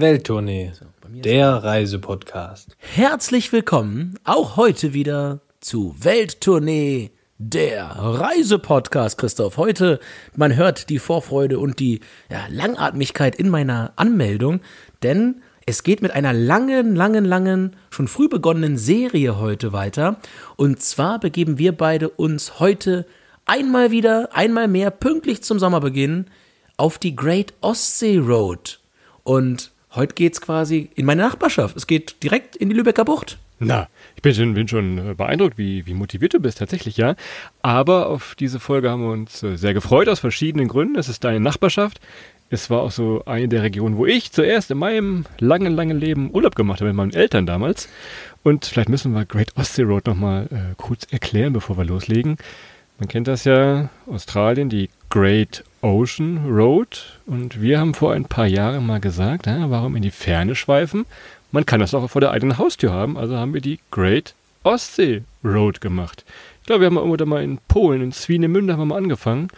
Welttournee, der Reisepodcast. Herzlich willkommen auch heute wieder zu Welttournee, der Reisepodcast, Christoph. Heute, man hört die Vorfreude und die ja, Langatmigkeit in meiner Anmeldung, denn es geht mit einer langen, langen, langen, schon früh begonnenen Serie heute weiter. Und zwar begeben wir beide uns heute einmal wieder, einmal mehr, pünktlich zum Sommerbeginn, auf die Great Ostsee Road. Und heute geht's quasi in meine Nachbarschaft. Es geht direkt in die Lübecker Bucht. Na, ich bin schon, bin schon äh, beeindruckt, wie, wie motiviert du bist, tatsächlich, ja. Aber auf diese Folge haben wir uns äh, sehr gefreut, aus verschiedenen Gründen. Es ist deine Nachbarschaft. Es war auch so eine der Regionen, wo ich zuerst in meinem langen, langen Leben Urlaub gemacht habe mit meinen Eltern damals. Und vielleicht müssen wir Great Ostsee Road nochmal äh, kurz erklären, bevor wir loslegen. Man kennt das ja, Australien, die Great Ocean Road. Und wir haben vor ein paar Jahren mal gesagt, ja, warum in die Ferne schweifen? Man kann das auch vor der eigenen Haustür haben. Also haben wir die Great Ostsee Road gemacht. Ich glaube, wir haben irgendwo da mal in Polen, in Swinemünde haben wir mal angefangen.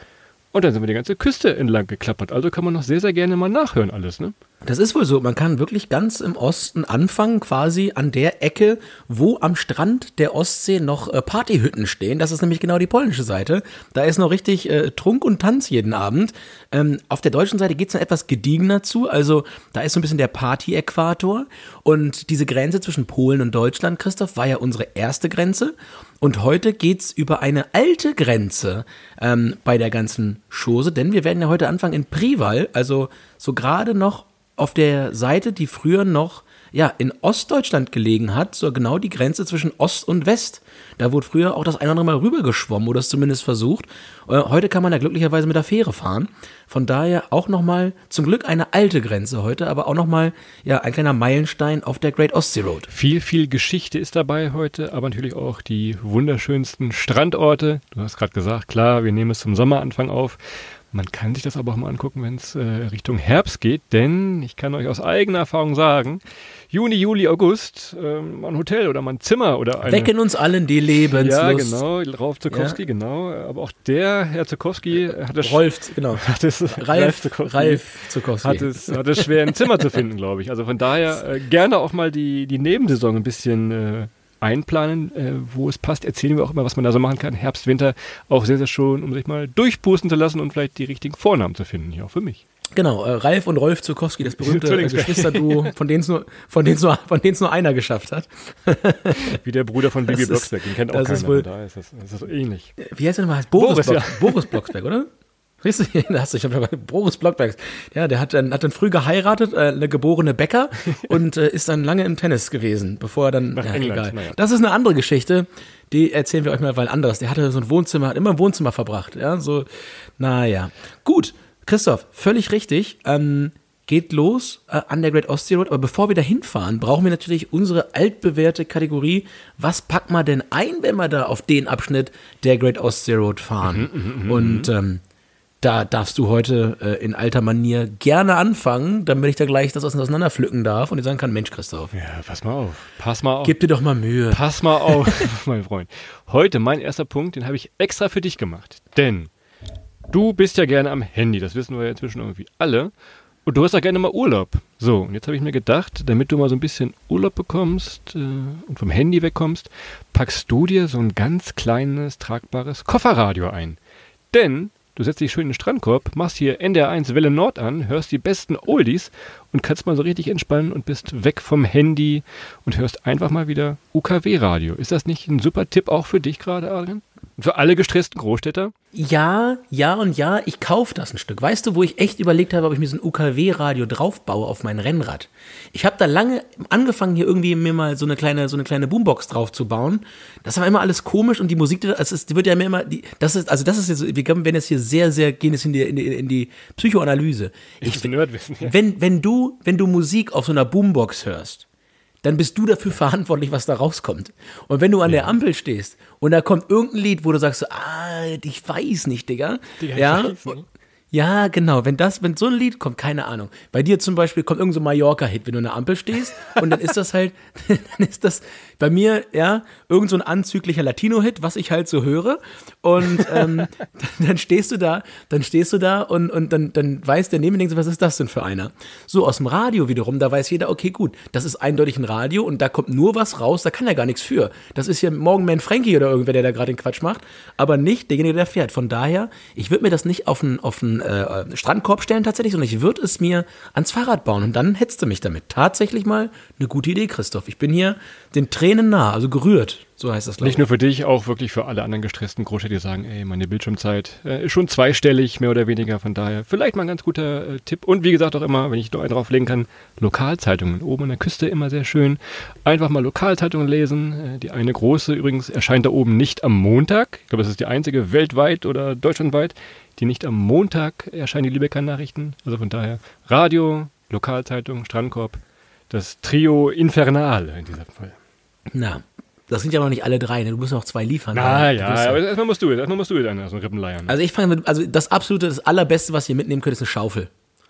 Und dann sind wir die ganze Küste entlang geklappert. Also kann man noch sehr, sehr gerne mal nachhören alles, ne? Das ist wohl so. Man kann wirklich ganz im Osten anfangen, quasi an der Ecke, wo am Strand der Ostsee noch äh, Partyhütten stehen. Das ist nämlich genau die polnische Seite. Da ist noch richtig äh, Trunk und Tanz jeden Abend. Ähm, auf der deutschen Seite geht's dann etwas gediegener zu. Also da ist so ein bisschen der Party-Äquator. Und diese Grenze zwischen Polen und Deutschland, Christoph, war ja unsere erste Grenze. Und heute geht's über eine alte Grenze ähm, bei der ganzen Chose, denn wir werden ja heute anfangen in Prival, also so gerade noch auf der Seite, die früher noch ja, in Ostdeutschland gelegen hat, so genau die Grenze zwischen Ost und West. Da wurde früher auch das ein oder andere Mal rübergeschwommen oder es zumindest versucht. Äh, heute kann man da glücklicherweise mit der Fähre fahren. Von daher auch nochmal zum Glück eine alte Grenze heute, aber auch nochmal ja, ein kleiner Meilenstein auf der Great Ostsee Road. Viel, viel Geschichte ist dabei heute, aber natürlich auch die wunderschönsten Strandorte. Du hast gerade gesagt, klar, wir nehmen es zum Sommeranfang auf. Man kann sich das aber auch mal angucken, wenn es äh, Richtung Herbst geht, denn ich kann euch aus eigener Erfahrung sagen, Juni, Juli, August, ähm, ein Hotel oder mal ein Zimmer oder eine... Wecken uns allen die Lebenslust. Ja, genau, Rauf Zukowski, ja. genau. Aber auch der Herr Zukowski hat es... Rolf, genau. Hat es, Ralf, Zukowski, Ralf Zukowski. Hat es, hat es schwer, ein Zimmer zu finden, glaube ich. Also von daher äh, gerne auch mal die, die Nebensaison ein bisschen... Äh, einplanen, äh, wo es passt. Erzählen wir auch immer, was man da so machen kann. Herbst, Winter auch sehr, sehr schön, um sich mal durchpusten zu lassen und vielleicht die richtigen Vornamen zu finden, hier auch für mich. Genau, äh, Ralf und Rolf Zukowski, das berühmte äh, Geschwisterduo, von denen es nur, von denen es nur, von denen nur einer geschafft hat. Wie der Bruder von Bibi Blocksberg, den kennt auch keiner. Ist wohl, da ist das, das ist so ähnlich. Wie heißt der nochmal? Boris, Boris, Block, ja. Boris Blocksberg, oder? Du, da hast du, ich habe Boris Blockberg. Ja, der hat dann, hat dann früh geheiratet, äh, eine geborene Bäcker und äh, ist dann lange im Tennis gewesen, bevor er dann. Nach ja, England, egal. naja. Das ist eine andere Geschichte. Die erzählen wir euch mal weil anderes. Der hatte so ein Wohnzimmer, hat immer im Wohnzimmer verbracht. Ja, so, naja. Gut, Christoph, völlig richtig. Ähm, geht los äh, an der Great Ostsee Road. Aber bevor wir da hinfahren, brauchen wir natürlich unsere altbewährte Kategorie. Was packt man denn ein, wenn wir da auf den Abschnitt der Great Ostsee Road fahren? Mhm, Und ähm, da darfst du heute äh, in alter Manier gerne anfangen, damit ich da gleich das auseinanderpflücken darf und dir sagen kann, Mensch, Christoph. Ja, pass mal auf. Pass mal auf. Gib dir doch mal Mühe. Pass mal auf, mein Freund. Heute mein erster Punkt, den habe ich extra für dich gemacht. Denn du bist ja gerne am Handy, das wissen wir ja inzwischen irgendwie alle. Und du hast auch gerne mal Urlaub. So, und jetzt habe ich mir gedacht, damit du mal so ein bisschen Urlaub bekommst äh, und vom Handy wegkommst, packst du dir so ein ganz kleines, tragbares Kofferradio ein. Denn Du setzt dich schön in den Strandkorb, machst hier NDR1 Welle Nord an, hörst die besten Oldies und kannst mal so richtig entspannen und bist weg vom Handy und hörst einfach mal wieder UKW-Radio. Ist das nicht ein super Tipp auch für dich gerade, Adrian? Für alle gestressten Großstädter? Ja, ja und ja, ich kaufe das ein Stück. Weißt du, wo ich echt überlegt habe, ob ich mir so ein UKW-Radio draufbaue auf mein Rennrad? Ich habe da lange angefangen, hier irgendwie mir mal so eine kleine, so eine kleine Boombox draufzubauen. Das war immer alles komisch und die Musik, das ist, die wird ja mir immer, die, das ist, also das ist jetzt, wir werden jetzt hier sehr, sehr, gehen jetzt in die, in die, in die Psychoanalyse. Ich, ich Nerdwissen, ja. wenn, wenn du, wenn du Musik auf so einer Boombox hörst, dann bist du dafür verantwortlich, was da rauskommt. Und wenn du an ja. der Ampel stehst und da kommt irgendein Lied, wo du sagst, ah, ich weiß nicht, Digga. Digga ja. Ja, genau. Wenn das, wenn so ein Lied kommt, keine Ahnung. Bei dir zum Beispiel kommt irgend so Mallorca-Hit, wenn du an der Ampel stehst und dann ist das halt, dann ist das bei mir, ja, irgend so ein anzüglicher Latino-Hit, was ich halt so höre. Und ähm, dann stehst du da, dann stehst du da und, und dann, dann weiß der neben denkt, was ist das denn für einer? So aus dem Radio wiederum, da weiß jeder, okay, gut, das ist eindeutig ein Radio und da kommt nur was raus, da kann er gar nichts für. Das ist ja Morgenman Frankie oder irgendwer, der da gerade den Quatsch macht, aber nicht derjenige, der fährt. Von daher, ich würde mir das nicht auf einen, auf einen äh, Strandkorb stellen tatsächlich, sondern ich würde es mir ans Fahrrad bauen und dann hetzte mich damit. Tatsächlich mal eine gute Idee, Christoph. Ich bin hier den Tränen nah, also gerührt. So heißt das, glaube ich. Nicht nur für dich, auch wirklich für alle anderen gestressten Großstädte, die sagen, ey, meine Bildschirmzeit äh, ist schon zweistellig, mehr oder weniger. Von daher vielleicht mal ein ganz guter äh, Tipp. Und wie gesagt auch immer, wenn ich noch einen drauflegen kann, Lokalzeitungen. Oben an der Küste immer sehr schön. Einfach mal Lokalzeitungen lesen. Äh, die eine große übrigens erscheint da oben nicht am Montag. Ich glaube, das ist die einzige weltweit oder deutschlandweit, die nicht am Montag erscheinen, die Lübecker Nachrichten. Also von daher Radio, Lokalzeitung, Strandkorb. Das Trio Infernal in diesem Fall. Na, das sind ja noch nicht alle drei, ne? Du musst noch zwei liefern. Na ja, ja, aber erstmal musst du, erstmal musst du dann so Rippen leiern. Also ich fange mit, also das absolute, das allerbeste, was ihr mitnehmen könnt, ist eine Schaufel.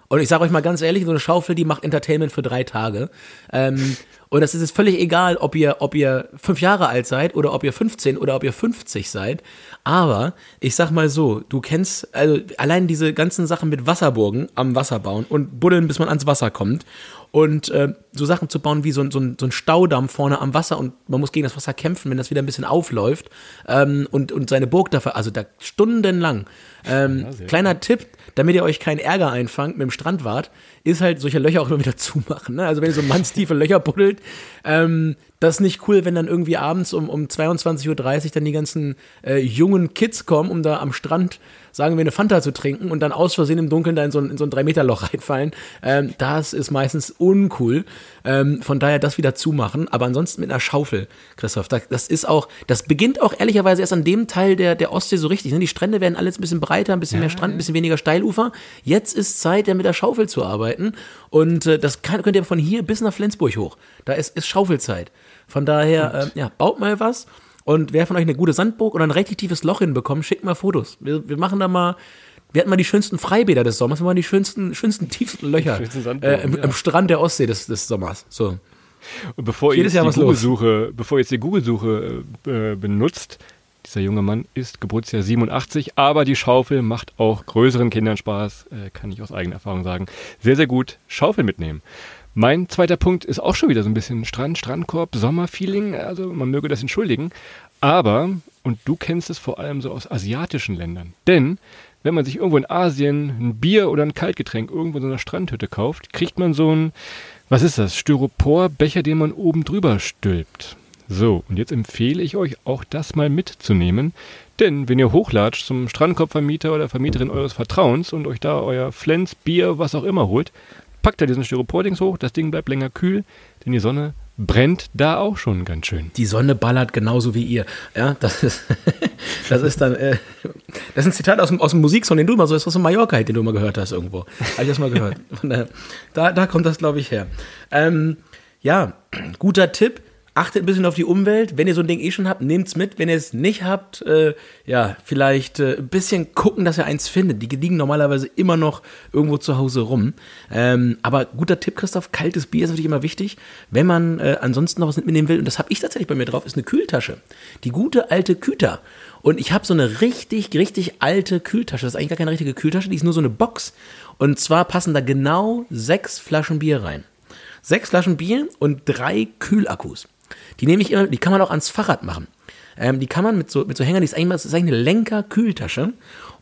Und ich sage euch mal ganz ehrlich, so eine Schaufel, die macht Entertainment für drei Tage. Ähm, und das ist jetzt völlig egal, ob ihr, ob ihr fünf Jahre alt seid oder ob ihr 15 oder ob ihr 50 seid. Aber ich sag mal so, du kennst, also allein diese ganzen Sachen mit Wasserburgen am Wasser bauen und buddeln, bis man ans Wasser kommt und äh, so Sachen zu bauen wie so, so, ein, so ein Staudamm vorne am Wasser und man muss gegen das Wasser kämpfen, wenn das wieder ein bisschen aufläuft ähm, und, und seine Burg dafür, also da stundenlang. Ähm, ja, kleiner gut. Tipp, damit ihr euch keinen Ärger einfangt mit dem Strandwart, ist halt solche Löcher auch immer wieder zumachen. Ne? Also wenn ihr so mannstiefe Löcher buddelt, ähm, das ist nicht cool, wenn dann irgendwie abends um, um 22.30 Uhr dann die ganzen äh, jungen Kids kommen, um da am Strand, sagen wir, eine Fanta zu trinken und dann aus Versehen im Dunkeln da in so ein, in so ein 3-Meter-Loch reinfallen. Ähm, das ist meistens uncool. Ähm, von daher das wieder zumachen. Aber ansonsten mit einer Schaufel, Christoph. Das, das ist auch, das beginnt auch ehrlicherweise erst an dem Teil der, der Ostsee so richtig. Ne? Die Strände werden alles ein bisschen breiter, ein bisschen ja, mehr Strand, ein bisschen weniger Steilufer. Jetzt ist Zeit, ja mit der Schaufel zu arbeiten. Und äh, das kann, könnt ihr von hier bis nach Flensburg hoch. Da ist, ist Schaufelzeit. Von daher, äh, ja, baut mal was. Und wer von euch eine gute Sandburg oder ein richtig tiefes Loch hinbekommt, schickt mal Fotos. Wir, wir machen da mal, wir hatten mal die schönsten Freibäder des Sommers, wir machen die schönsten, schönsten, tiefsten Löcher äh, im, ja. im, Strand der Ostsee des, des Sommers. So. Und bevor ihr, jetzt die Google-Suche, bevor ihr jetzt die Google-Suche äh, benutzt, dieser junge Mann ist Geburtsjahr 87, aber die Schaufel macht auch größeren Kindern Spaß, äh, kann ich aus eigener Erfahrung sagen. Sehr, sehr gut Schaufel mitnehmen. Mein zweiter Punkt ist auch schon wieder so ein bisschen Strand, Strandkorb, Sommerfeeling. Also man möge das entschuldigen. Aber, und du kennst es vor allem so aus asiatischen Ländern. Denn wenn man sich irgendwo in Asien ein Bier oder ein Kaltgetränk irgendwo in so einer Strandhütte kauft, kriegt man so ein, was ist das, Styroporbecher, den man oben drüber stülpt. So, und jetzt empfehle ich euch auch das mal mitzunehmen. Denn wenn ihr hochlatscht zum Strandkorbvermieter oder Vermieterin eures Vertrauens und euch da euer Flens, Bier, was auch immer holt, packt er diesen Styropor-Dings hoch, das Ding bleibt länger kühl, denn die Sonne brennt da auch schon ganz schön. Die Sonne ballert genauso wie ihr. Ja, das ist, das ist dann, äh, das ist ein Zitat aus dem, aus dem Musiksong, den du mal so, das ist aus dem Mallorca, den du mal gehört hast irgendwo. Habe ich das mal gehört. Da, da kommt das, glaube ich, her. Ähm, ja, guter Tipp achtet ein bisschen auf die Umwelt. Wenn ihr so ein Ding eh schon habt, nehmt's mit. Wenn ihr es nicht habt, äh, ja, vielleicht äh, ein bisschen gucken, dass ihr eins findet. Die liegen normalerweise immer noch irgendwo zu Hause rum. Ähm, aber guter Tipp, Christoph, kaltes Bier ist natürlich immer wichtig. Wenn man äh, ansonsten noch was mitnehmen will, und das habe ich tatsächlich bei mir drauf, ist eine Kühltasche. Die gute alte Küter. Und ich habe so eine richtig, richtig alte Kühltasche. Das ist eigentlich gar keine richtige Kühltasche, die ist nur so eine Box. Und zwar passen da genau sechs Flaschen Bier rein. Sechs Flaschen Bier und drei Kühlakkus. Die nehme ich immer, die kann man auch ans Fahrrad machen. Ähm, die kann man mit so, mit so Hängern, die ist eigentlich, das ist eigentlich eine Lenker-Kühltasche.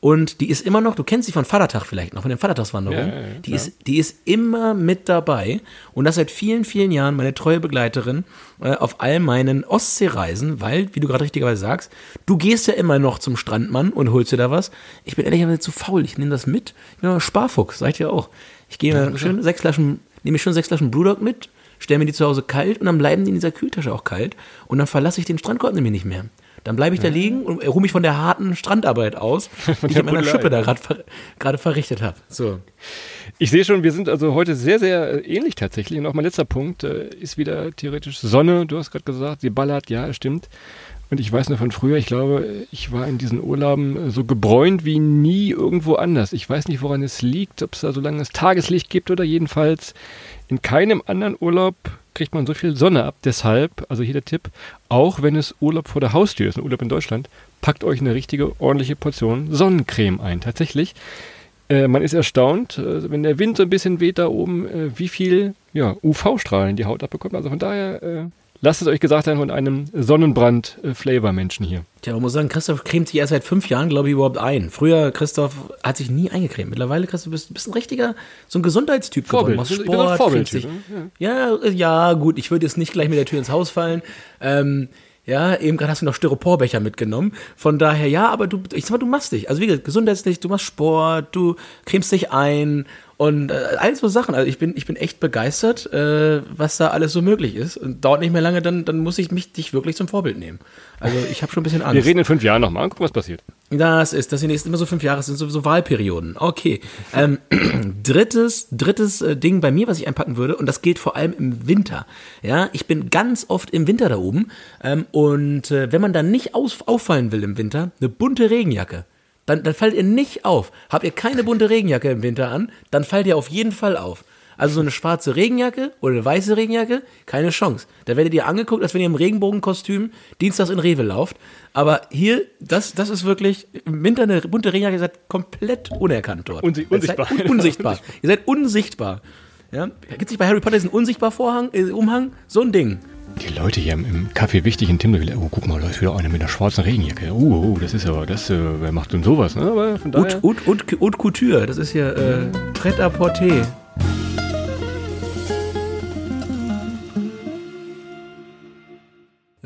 Und die ist immer noch, du kennst sie von Vatertag vielleicht noch, von den Vatertagswanderungen. Ja, ja, die, ist, die ist immer mit dabei. Und das seit vielen, vielen Jahren meine treue Begleiterin äh, auf all meinen Ostseereisen, weil, wie du gerade richtigerweise sagst, du gehst ja immer noch zum Strandmann und holst dir da was. Ich bin ehrlicherweise zu faul, ich nehme das mit. Ich bin ein Sparfuchs, seid ihr auch. Ich gehe mir schön sechs Flaschen, nehme ich schon sechs Flaschen Brewdog mit, stelle mir die zu Hause kalt und dann bleiben die in dieser Kühltasche auch kalt und dann verlasse ich den Strandkorb nämlich nicht mehr. Dann bleibe ich da liegen und ruhe mich von der harten Strandarbeit aus, die ich mit meiner Schippe da gerade ver verrichtet habe. So. Ich sehe schon, wir sind also heute sehr, sehr äh, ähnlich tatsächlich. Und auch mein letzter Punkt äh, ist wieder theoretisch Sonne. Du hast gerade gesagt, sie ballert, ja, stimmt. Und ich weiß nur von früher, ich glaube, ich war in diesen Urlauben so gebräunt wie nie irgendwo anders. Ich weiß nicht, woran es liegt, ob es da so langes Tageslicht gibt oder jedenfalls in keinem anderen Urlaub kriegt man so viel Sonne ab. Deshalb, also hier der Tipp, auch wenn es Urlaub vor der Haustür ist, ein Urlaub in Deutschland, packt euch eine richtige, ordentliche Portion Sonnencreme ein. Tatsächlich, äh, man ist erstaunt, äh, wenn der Wind so ein bisschen weht da oben, äh, wie viel ja, UV-Strahlen die Haut abbekommt. Also von daher äh, Lasst es euch gesagt sein von einem Sonnenbrand-Flavor-Menschen hier. Tja, man muss sagen, Christoph cremt sich erst seit fünf Jahren, glaube ich, überhaupt ein. Früher, Christoph hat sich nie eingecremt. Mittlerweile, Christoph, bist, bist ein richtiger, so ein Gesundheitstyp Vorbild. geworden. Machst Sport, Vorbild sich, ja. ja, ja, gut, ich würde jetzt nicht gleich mit der Tür ins Haus fallen. Ähm, ja, eben gerade hast du noch Styroporbecher mitgenommen. Von daher, ja, aber du, ich sag mal, du machst dich. Also wie gesagt, gesundheitlich, du machst Sport, du cremst dich ein und äh, all so Sachen. Also ich bin, ich bin echt begeistert, äh, was da alles so möglich ist. Und dauert nicht mehr lange, dann, dann muss ich mich dich wirklich zum Vorbild nehmen. Also ich habe schon ein bisschen Angst. Wir reden in fünf Jahren nochmal und gucken, was passiert. Das ist, das sind jetzt immer so fünf Jahre, das sind sowieso Wahlperioden. Okay. Ähm, drittes, drittes äh, Ding bei mir, was ich einpacken würde, und das gilt vor allem im Winter. Ja, ich bin ganz oft im Winter da oben. Ähm, und äh, wenn man dann nicht aus, auffallen will im Winter, eine bunte Regenjacke dann, dann fallt ihr nicht auf. Habt ihr keine bunte Regenjacke im Winter an, dann fallt ihr auf jeden Fall auf. Also so eine schwarze Regenjacke oder eine weiße Regenjacke, keine Chance. Da werdet ihr angeguckt, als wenn ihr im Regenbogenkostüm dienstags in Rewe lauft. Aber hier, das, das ist wirklich, im Winter eine bunte Regenjacke, ihr seid komplett unerkannt dort. Unsi unsichtbar. Un unsichtbar. ihr seid unsichtbar. Ja? Gibt es nicht bei Harry Potter diesen unsichtbar Vorhang, äh, Umhang? So ein Ding. Die Leute hier im, im Café wichtig in Timber, oh, guck mal, da ist wieder einer mit einer schwarzen Regenjacke. Oh, oh das ist aber, das, äh, wer macht denn sowas? Ne? Aber von daher... Haute, Haute, Haute Couture, das ist ja äh, Pret-à-Porter.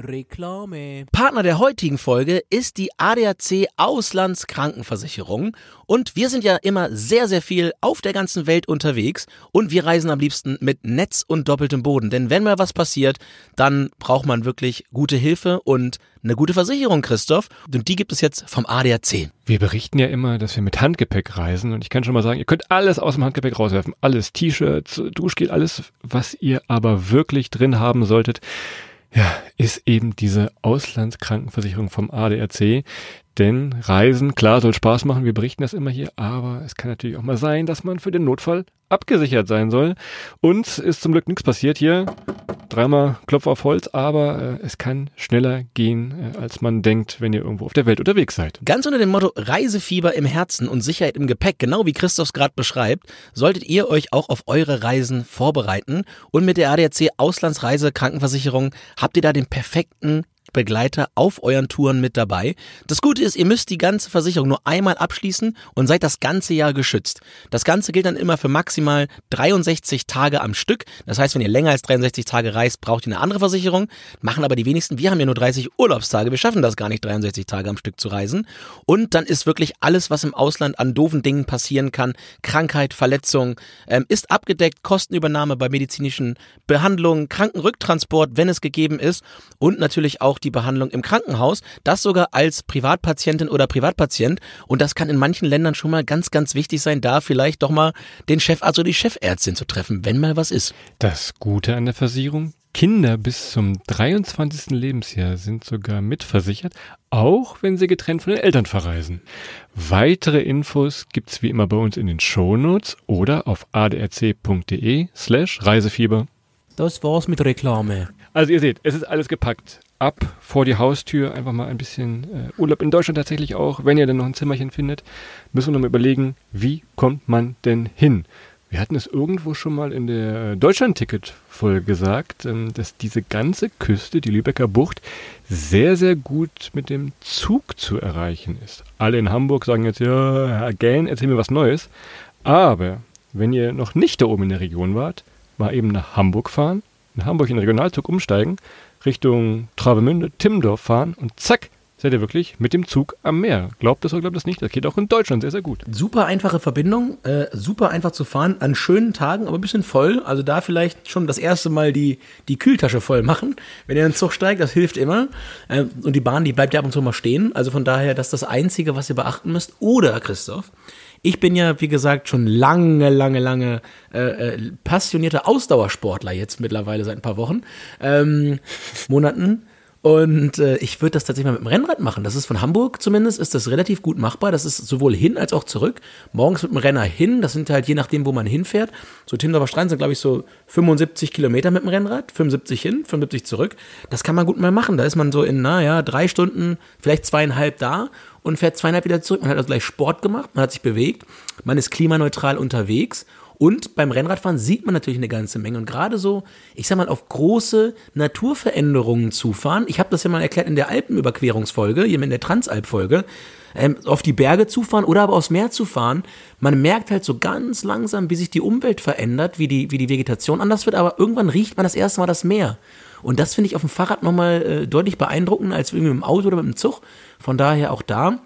Reklame. Partner der heutigen Folge ist die ADAC Auslandskrankenversicherung und wir sind ja immer sehr, sehr viel auf der ganzen Welt unterwegs und wir reisen am liebsten mit Netz und doppeltem Boden, denn wenn mal was passiert, dann braucht man wirklich gute Hilfe und eine gute Versicherung, Christoph. Und die gibt es jetzt vom ADAC. Wir berichten ja immer, dass wir mit Handgepäck reisen. Und ich kann schon mal sagen, ihr könnt alles aus dem Handgepäck rauswerfen. Alles, T-Shirts, Duschgel, alles, was ihr aber wirklich drin haben solltet ja, ist eben diese Auslandskrankenversicherung vom ADRC. Denn Reisen, klar, soll Spaß machen, wir berichten das immer hier, aber es kann natürlich auch mal sein, dass man für den Notfall abgesichert sein soll. Uns ist zum Glück nichts passiert hier. Dreimal Klopf auf Holz, aber äh, es kann schneller gehen, äh, als man denkt, wenn ihr irgendwo auf der Welt unterwegs seid. Ganz unter dem Motto Reisefieber im Herzen und Sicherheit im Gepäck, genau wie Christophs gerade beschreibt, solltet ihr euch auch auf eure Reisen vorbereiten. Und mit der ADAC Auslandsreise Krankenversicherung habt ihr da den perfekten Begleiter auf euren Touren mit dabei. Das Gute ist, ihr müsst die ganze Versicherung nur einmal abschließen und seid das ganze Jahr geschützt. Das Ganze gilt dann immer für maximal 63 Tage am Stück. Das heißt, wenn ihr länger als 63 Tage reist, braucht ihr eine andere Versicherung. Machen aber die wenigsten. Wir haben ja nur 30 Urlaubstage. Wir schaffen das gar nicht, 63 Tage am Stück zu reisen. Und dann ist wirklich alles, was im Ausland an doofen Dingen passieren kann, Krankheit, Verletzung, ähm, ist abgedeckt, Kostenübernahme bei medizinischen Behandlungen, Krankenrücktransport, wenn es gegeben ist und natürlich auch die Behandlung im Krankenhaus, das sogar als Privatpatientin oder Privatpatient. Und das kann in manchen Ländern schon mal ganz, ganz wichtig sein, da vielleicht doch mal den Chefarzt oder die Chefärztin zu treffen, wenn mal was ist. Das Gute an der Versicherung, Kinder bis zum 23. Lebensjahr sind sogar mitversichert, auch wenn sie getrennt von den Eltern verreisen. Weitere Infos gibt's wie immer bei uns in den Shownotes oder auf adrc.de slash Reisefieber. Das war's mit Reklame. Also ihr seht, es ist alles gepackt ab vor die Haustür, einfach mal ein bisschen äh, Urlaub in Deutschland tatsächlich auch, wenn ihr dann noch ein Zimmerchen findet, müssen wir noch mal überlegen, wie kommt man denn hin? Wir hatten es irgendwo schon mal in der Deutschland-Ticket-Folge gesagt, ähm, dass diese ganze Küste, die Lübecker Bucht, sehr, sehr gut mit dem Zug zu erreichen ist. Alle in Hamburg sagen jetzt, ja, Herr Gähn, erzähl mir was Neues. Aber wenn ihr noch nicht da oben in der Region wart, mal eben nach Hamburg fahren, in Hamburg in den Regionalzug umsteigen, Richtung Travemünde, Timmendorf fahren und zack, seid ihr wirklich mit dem Zug am Meer. Glaubt das oder glaubt das nicht? Das geht auch in Deutschland sehr, sehr gut. Super einfache Verbindung, äh, super einfach zu fahren, an schönen Tagen, aber ein bisschen voll. Also da vielleicht schon das erste Mal die, die Kühltasche voll machen. Wenn ihr in den Zug steigt, das hilft immer. Äh, und die Bahn, die bleibt ja ab und zu mal stehen. Also von daher, das ist das Einzige, was ihr beachten müsst. Oder, Christoph, ich bin ja, wie gesagt, schon lange, lange, lange äh, äh, passionierter Ausdauersportler jetzt mittlerweile seit ein paar Wochen, ähm, Monaten. Und äh, ich würde das tatsächlich mal mit dem Rennrad machen. Das ist von Hamburg zumindest, ist das relativ gut machbar. Das ist sowohl hin als auch zurück. Morgens mit dem Renner hin, das sind halt je nachdem, wo man hinfährt. So Timmendorfer Strand sind, glaube ich, so 75 Kilometer mit dem Rennrad, 75 hin, 75 zurück. Das kann man gut mal machen. Da ist man so in, naja, drei Stunden, vielleicht zweieinhalb da und fährt zweieinhalb wieder zurück. Man hat also gleich Sport gemacht, man hat sich bewegt, man ist klimaneutral unterwegs und beim Rennradfahren sieht man natürlich eine ganze Menge. Und gerade so, ich sag mal, auf große Naturveränderungen zufahren. Ich habe das ja mal erklärt in der Alpenüberquerungsfolge, hier in der Transalp-Folge. Ähm, auf die Berge zufahren oder aber aufs Meer zu fahren. Man merkt halt so ganz langsam, wie sich die Umwelt verändert, wie die, wie die Vegetation anders wird, aber irgendwann riecht man das erste Mal das Meer. Und das finde ich auf dem Fahrrad nochmal äh, deutlich beeindruckender als irgendwie mit dem Auto oder mit dem Zug. Von daher auch da,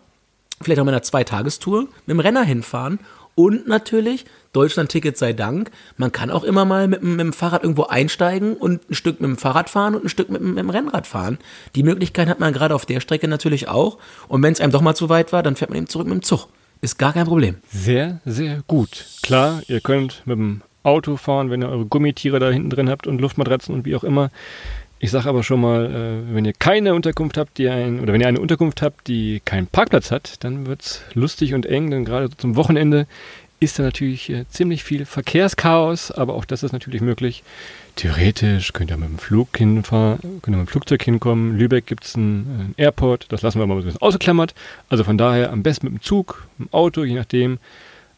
vielleicht auch mit einer Zweitagestour, mit dem Renner hinfahren und natürlich, Deutschland-Ticket sei Dank, man kann auch immer mal mit, mit, dem Fahrrad irgendwo einsteigen und ein Stück mit dem Fahrrad fahren und ein Stück mit, mit dem Rennrad fahren. Die Möglichkeit hat man gerade auf der Strecke natürlich auch. Und wenn es einem doch mal zu weit war, dann fährt man eben zurück mit dem Zug. Ist gar kein Problem. Sehr, sehr gut. Klar, ihr könnt mit dem Auto fahren, wenn ihr eure Gummitiere da hinten drin habt und Luftmatratzen und wie auch immer. Ich sage aber schon mal, äh, wenn ihr keine Unterkunft habt, die ein, oder wenn ihr eine Unterkunft habt, die keinen Parkplatz hat, dann wird es lustig und eng, denn gerade zum Wochenende ist da natürlich äh, ziemlich viel Verkehrschaos, aber auch das ist natürlich möglich. Theoretisch könnt ihr mit dem Flug hinfahren, könnt ihr mit dem Flugzeug hinkommen. Lübeck gibt es einen, einen, Airport, das lassen wir mal ein bisschen ausgeklammert. Also von daher am besten mit dem Zug, mit dem Auto, je nachdem,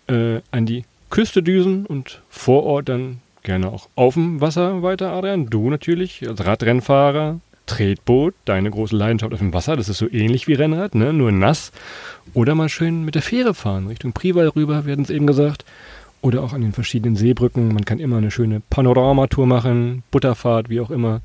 äh, an die Küste düsen und vor Ort dann gerne auch auf dem Wasser weiter, Adrian. Du natürlich als Radrennfahrer, Tretboot, deine große Leidenschaft auf dem Wasser, das ist so ähnlich wie Rennrad, ne? nur nass. Oder mal schön mit der Fähre fahren, Richtung Prival rüber, hatten es eben gesagt. Oder auch an den verschiedenen Seebrücken. Man kann immer eine schöne Panoramatour machen, Butterfahrt, wie auch immer.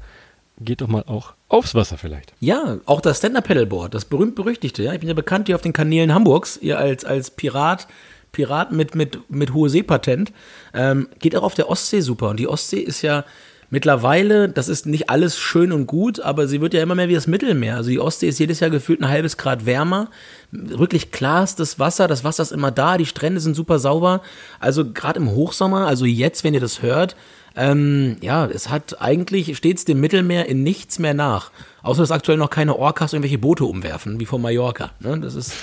Geht doch mal auch aufs Wasser vielleicht. Ja, auch das Stand-Up-Pedalboard, das berühmt-berüchtigte. Ja? Ich bin ja bekannt hier auf den Kanälen Hamburgs, ihr als, als Pirat Pirat mit, mit, mit hohe Seepatent. Ähm, geht auch auf der Ostsee super. Und die Ostsee ist ja mittlerweile, das ist nicht alles schön und gut, aber sie wird ja immer mehr wie das Mittelmeer. Also die Ostsee ist jedes Jahr gefühlt ein halbes Grad wärmer. Wirklich klar ist das Wasser, das Wasser ist immer da, die Strände sind super sauber. Also gerade im Hochsommer, also jetzt, wenn ihr das hört, ähm, ja, es hat eigentlich stets dem Mittelmeer in nichts mehr nach. Außer dass aktuell noch keine Orcas irgendwelche Boote umwerfen, wie von Mallorca. Ne? Das ist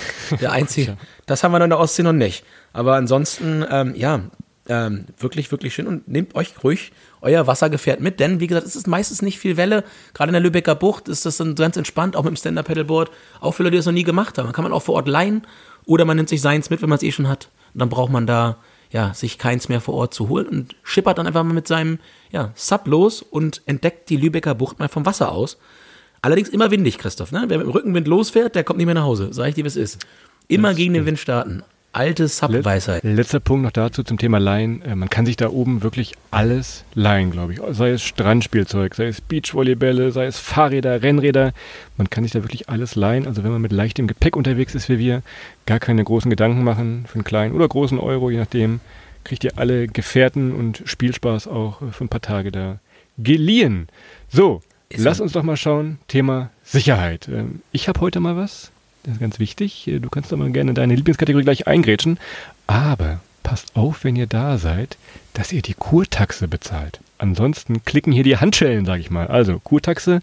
der einzige. Das haben wir in der Ostsee noch nicht. Aber ansonsten, ähm, ja, ähm, wirklich, wirklich schön und nehmt euch ruhig euer Wassergefährt mit, denn wie gesagt, es ist meistens nicht viel Welle. Gerade in der Lübecker Bucht ist das dann ganz entspannt, auch mit dem Stand-Up-Pedalboard. Auch für Leute, die das noch nie gemacht haben. Man kann man auch vor Ort leihen oder man nimmt sich seins mit, wenn man es eh schon hat. Und dann braucht man da ja, sich keins mehr vor Ort zu holen und schippert dann einfach mal mit seinem ja, Sub los und entdeckt die Lübecker Bucht mal vom Wasser aus. Allerdings immer windig, Christoph. Ne? Wer mit dem Rückenwind losfährt, der kommt nicht mehr nach Hause. Sag ich dir, wie es ist. Immer das gegen stimmt. den Wind starten. Alte Sub-Weisheit. Letzter Punkt noch dazu zum Thema Leihen. Äh, man kann sich da oben wirklich alles leihen, glaube ich. Sei es Strandspielzeug, sei es Beachvolleybälle, sei es Fahrräder, Rennräder. Man kann sich da wirklich alles leihen. Also wenn man mit leichtem Gepäck unterwegs ist wie wir, gar keine großen Gedanken machen für einen kleinen oder großen Euro, je nachdem, kriegt ihr alle Gefährten und Spielspaß auch für ein paar Tage da geliehen. So, ist lass uns doch mal schauen. Thema Sicherheit. Ähm, ich habe heute mal was das ist ganz wichtig. Du kannst aber gerne deine Lieblingskategorie gleich eingrätschen. Aber passt auf, wenn ihr da seid, dass ihr die Kurtaxe bezahlt. Ansonsten klicken hier die Handschellen, sage ich mal. Also Kurtaxe,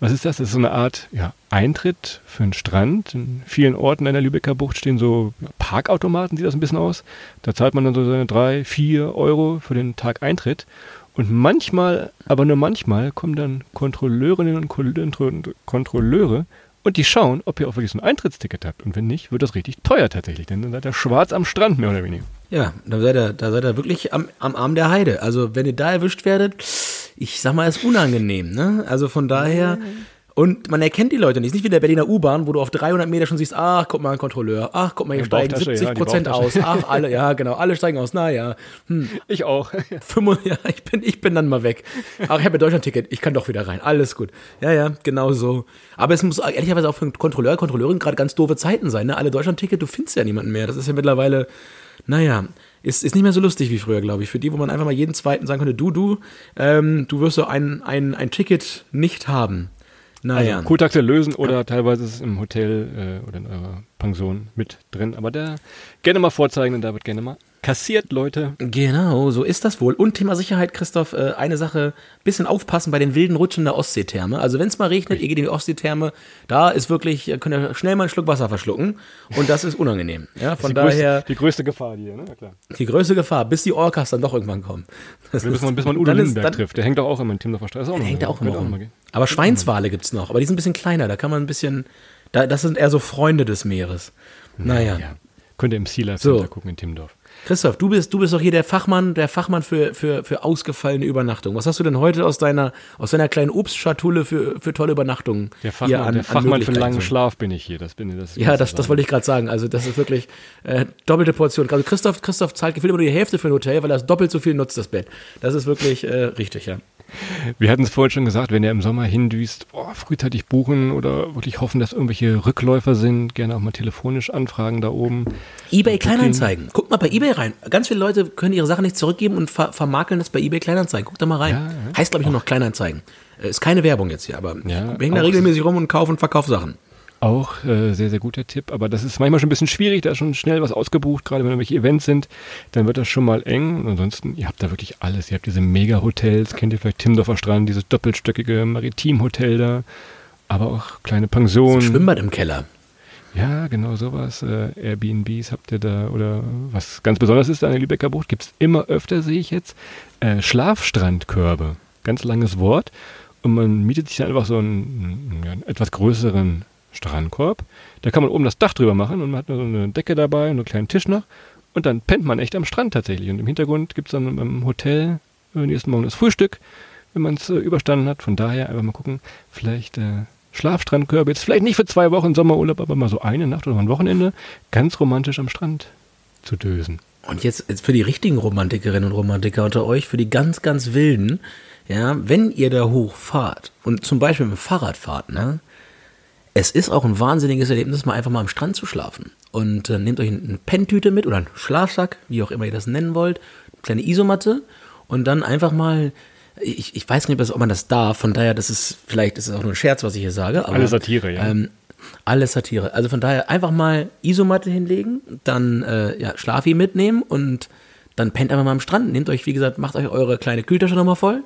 was ist das? Das ist so eine Art ja, Eintritt für einen Strand. In vielen Orten in der Lübecker Bucht stehen so Parkautomaten, sieht das ein bisschen aus. Da zahlt man dann so seine drei, vier Euro für den Tag Eintritt. Und manchmal, aber nur manchmal, kommen dann Kontrolleurinnen und Kontrolleure und die schauen, ob ihr auch wirklich so ein Eintrittsticket habt. Und wenn nicht, wird das richtig teuer tatsächlich. Denn dann seid ihr schwarz am Strand, mehr oder weniger. Ja, da seid ihr, da seid ihr wirklich am, am Arm der Heide. Also wenn ihr da erwischt werdet, ich sag mal, ist unangenehm. Ne? Also von daher, und man erkennt die Leute nicht. Es ist nicht wie der Berliner U-Bahn, wo du auf 300 Meter schon siehst, ach, guck mal, ein Kontrolleur. Ach, guck mal, hier steigen 70 Prozent ja, aus. Ach, alle, ja, genau, alle steigen aus. Naja. Hm. Ich auch. ja, ich bin, ich bin dann mal weg. Ach, ich habe ein Deutschland-Ticket. Ich kann doch wieder rein. Alles gut. Ja, ja, genau so. Aber es muss ehrlicherweise auch für einen Kontrolleur, Kontrolleurin gerade ganz doofe Zeiten sein. Ne? Alle Deutschland-Ticket, du findest ja niemanden mehr. Das ist ja mittlerweile, naja, ist, ist nicht mehr so lustig wie früher, glaube ich. Für die, wo man einfach mal jeden zweiten sagen könnte, du, du, ähm, du wirst so ein, ein, ein Ticket nicht haben. Naja. Also Kurtaxe lösen oder ja. teilweise ist es im Hotel äh, oder in eurer Pension mit drin. Aber der gerne mal vorzeigen und da wird gerne mal kassiert, Leute. Genau, so ist das wohl. Und Thema Sicherheit, Christoph, äh, eine Sache, bisschen aufpassen bei den wilden Rutschen der Ostseetherme. Also wenn es mal regnet, ihr geht in die Ostseetherme, da ist wirklich, äh, könnt ihr schnell mal einen Schluck Wasser verschlucken und das ist unangenehm. Ja, von die daher Größte, die größte Gefahr hier, ne? Ja, klar. die größte Gefahr, bis die Orcas dann doch irgendwann kommen. Das Bis man, bis man Udo Lindenberg trifft. Der hängt doch auch immer in Timdorfer Straße. Der hängt da auch immer rum. Aber Schweinswale gibt's noch, aber die sind ein bisschen kleiner, da kann man ein bisschen, da, das sind eher so Freunde des Meeres. Naja. Ja. Könnt ihr im Sea Life So. Center gucken in Timdorf. Christoph, du bist, du bist doch hier der Fachmann, der Fachmann für, für, für ausgefallene Übernachtungen. Was hast du denn heute aus deiner, aus deiner kleinen Obstschatulle für, für tolle Übernachtungen? Der hier Fachmann, an- der an Fachmann für langen? Schlaf bin ich hier. Das bin das. Ja, das, das wollte ich gerade sagen. Also das ist wirklich äh, doppelte Portion. Also Christoph, Christoph zahlt gefühlt immer nur die Hälfte für ein Hotel, weil er es doppelt so viel nutzt, das Bett. Das ist wirklich äh, richtig, ja. Wir hatten es vorhin schon gesagt, wenn ihr im Sommer hindüst, oh, frühzeitig buchen oder wirklich hoffen, dass irgendwelche Rückläufer sind, gerne auch mal telefonisch anfragen da oben. eBay Kleinanzeigen. Guckt mal bei eBay rein. Ganz viele Leute können ihre Sachen nicht zurückgeben und ver vermakeln das bei eBay Kleinanzeigen. Guckt da mal rein. Ja, ja. Heißt, glaube ich, nur noch Kleinanzeigen. Äh, Ist keine Werbung jetzt hier, aber Ja, ich hänge da regelmäßig rum und kaufe und verkaufe Sachen. Auch äh, sehr, sehr guter Tipp, aber das ist manchmal schon ein bisschen schwierig, da ist schon schnell was ausgebucht, gerade wenn irgendwelche Events sind, dann wird das schon mal eng. Und ansonsten, ihr habt da wirklich alles. Ihr habt diese Mega-Hotels, kennt ihr vielleicht Timdorfer Strand, dieses doppelstöckige Maritimhotel da, aber auch kleine Pensionen. Schwimmbad im Keller. Ja, genau sowas. Äh, Airbnbs habt ihr da oder was ganz besonders ist an der Lübecker Bucht, gibt es immer öfter, sehe ich jetzt, äh, Schlafstrandkörbe. Ganz langes Wort. Und man mietet sich dann einfach so einen, ja, einen etwas größeren Strandkorb. Da kann man oben das Dach drüber machen und man hat nur so eine Decke dabei und einen kleinen Tisch noch. Und dann pennt man echt am Strand tatsächlich. Und im Hintergrund gibt es dann im Hotel äh, nächsten Morgen das Frühstück, wenn man es äh, überstanden hat. Von daher einfach mal gucken, vielleicht äh, Schlafstrandkörbe. Jetzt vielleicht nicht für zwei Wochen Sommerurlaub, aber mal so eine Nacht oder mal ein Wochenende ganz romantisch am Strand zu dösen. Und jetzt, jetzt für die richtigen Romantikerinnen und Romantiker unter euch, für die ganz, ganz wilden, ja, wenn ihr da hochfahrt und zum Beispiel mit dem Fahrrad fahrt, ne, es ist auch ein wahnsinniges Erlebnis, mal einfach mal am Strand zu schlafen. Und äh, nehmt euch eine Penntüte mit oder einen Schlafsack, wie auch immer ihr das nennen wollt, eine kleine Isomatte und dann einfach mal, ich, ich weiß nicht, ob man das darf, von daher, das ist, vielleicht ist es auch nur ein Scherz, was ich hier sage. Aber, Alles Satire, ja. Ähm, alles Satire. Also von daher einfach mal Isomatte hinlegen, dann äh, ja, Schlafi mitnehmen und dann pennt einfach mal am Strand. Nehmt euch, wie gesagt, macht euch eure kleine Kühltasche nochmal voll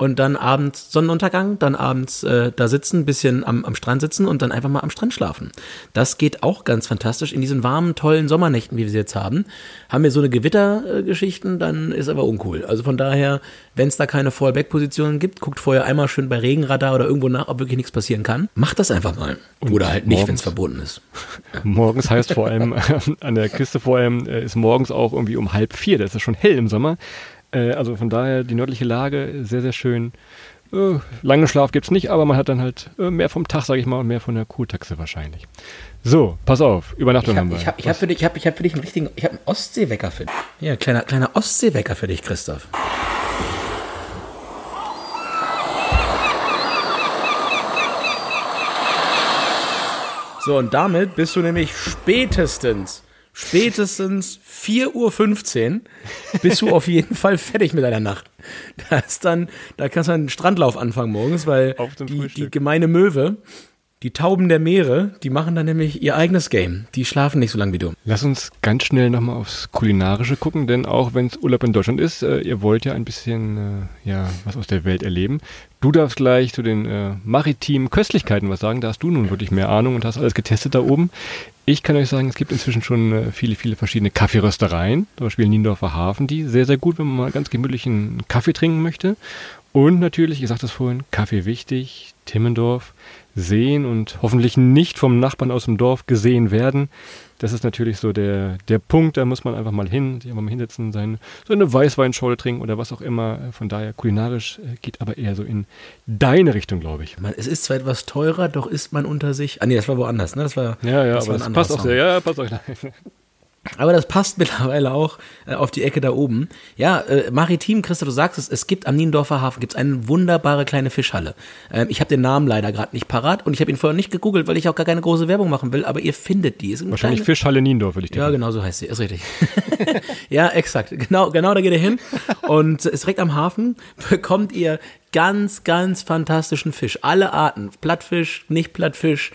und dann abends Sonnenuntergang, dann abends äh, da sitzen, bisschen am, am Strand sitzen und dann einfach mal am Strand schlafen. Das geht auch ganz fantastisch. In diesen warmen, tollen Sommernächten, wie wir sie jetzt haben, haben wir so eine Gewittergeschichten, dann ist aber uncool. Also von daher, wenn es da keine Fallback-Positionen gibt, guckt vorher einmal schön bei Regenradar oder irgendwo nach, ob wirklich nichts passieren kann. Macht das einfach mal. Und oder halt nicht, wenn es verboten ist. Morgens heißt vor allem, an der Küste vor allem, äh, ist morgens auch irgendwie um halb vier. Das ist schon hell im Sommer. Äh, also von daher die nördliche Lage sehr, sehr schön. Äh, lange Schlaf gibt's nicht, aber man hat dann halt äh, mehr vom Tag, sage ich mal, und mehr von der Kurtaxe wahrscheinlich. So, pass auf, Übernachtung Ich haben habe wir. ich hab, ich hab für dich, ich hab, ich hab für dich einen richtigen, ich habe einen Ostseewecker für dich. Ja, kleiner, kleiner Ostseewecker für dich, Christoph. So, und damit bist du nämlich spätestens, spätestens 4.15 Uhr bist du auf jeden Fall fertig mit deiner Nacht. Da ist dann, da kannst du einen Strandlauf anfangen morgens, weil die, die gemeine Möwe, die Tauben der Meere, die machen dann nämlich ihr eigenes Game. Die schlafen nicht so lange wie du. Lass uns ganz schnell nochmal aufs Kulinarische gucken, denn auch wenn es Urlaub in Deutschland ist, äh, ihr wollt ja ein bisschen äh, ja, was aus der Welt erleben. Du darfst gleich zu den äh, maritimen Köstlichkeiten was sagen. Da hast du nun wirklich mehr Ahnung und hast alles getestet da oben. Ich kann euch sagen, es gibt inzwischen schon äh, viele, viele verschiedene Kaffeeröstereien, zum Beispiel Niendorfer Hafen, die sehr, sehr gut, wenn man mal ganz gemütlichen Kaffee trinken möchte. Und natürlich, ich sagte es vorhin, Kaffee wichtig, Timmendorf sehen und hoffentlich nicht vom Nachbarn aus dem Dorf gesehen werden. Das ist natürlich so der, der Punkt, da muss man einfach mal hin, sich einfach mal hinsetzen, sein, so eine Weißweinschorle trinken oder was auch immer. Von daher kulinarisch äh, geht aber eher so in deine Richtung, glaube ich. Man, es ist zwar etwas teurer, doch ist man unter sich. Ah nee, das war woanders, ne? Das war, Ja, ja, das aber das passt auch sehr, ja, passt auch. Aber das passt mittlerweile auch äh, auf die Ecke da oben. Ja, äh, maritim, Christa, du sagst es, es gibt am Niendorfer Hafen gibt's eine wunderbare kleine Fischhalle. Ähm, ich habe den Namen leider gerade nicht parat und ich habe ihn vorher nicht gegoogelt, weil ich auch gar keine große Werbung machen will, aber ihr findet die. Wahrscheinlich kleine- Fischhalle Niendorf, würde ich Ja, denken. genau so heißt sie, ist richtig. ja, exakt. Genau, genau da geht ihr hin. Und ist direkt am Hafen bekommt ihr ganz, ganz fantastischen Fisch. Alle Arten. Plattfisch, nicht Plattfisch,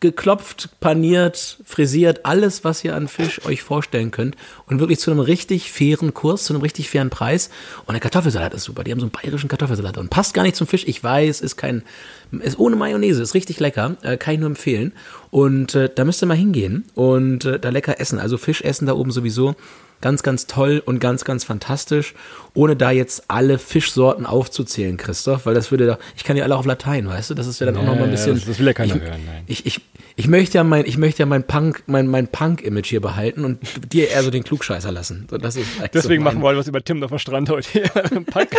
geklopft, paniert, frisiert, alles, was ihr an Fisch euch vorstellen könnt. Und wirklich zu einem richtig fairen Kurs, zu einem richtig fairen Preis. Und der Kartoffelsalat ist super. Die haben so einen bayerischen Kartoffelsalat und passt gar nicht zum Fisch. Ich weiß, ist kein, ist ohne Mayonnaise, ist richtig lecker. Äh, kann ich nur empfehlen. Und äh, da müsst ihr mal hingehen und äh, da lecker essen. Also Fisch essen da oben sowieso. Ganz, ganz toll und ganz, ganz fantastisch. Ohne da jetzt alle Fischsorten aufzuzählen, Christoph, weil das würde da, ich kann ja alle auf Latein, weißt du, das ist ja dann auch noch mal ein bisschen. Das, das will ja keiner ich, hören, nein. Ich, ich, ich möchte ja mein, ich möchte ja mein Punk, mein, mein Punk-Image hier behalten und dir eher so den Klugscheißer lassen. So, das ist Deswegen so machen wir heute was über Tim auf dem Strand heute. Punk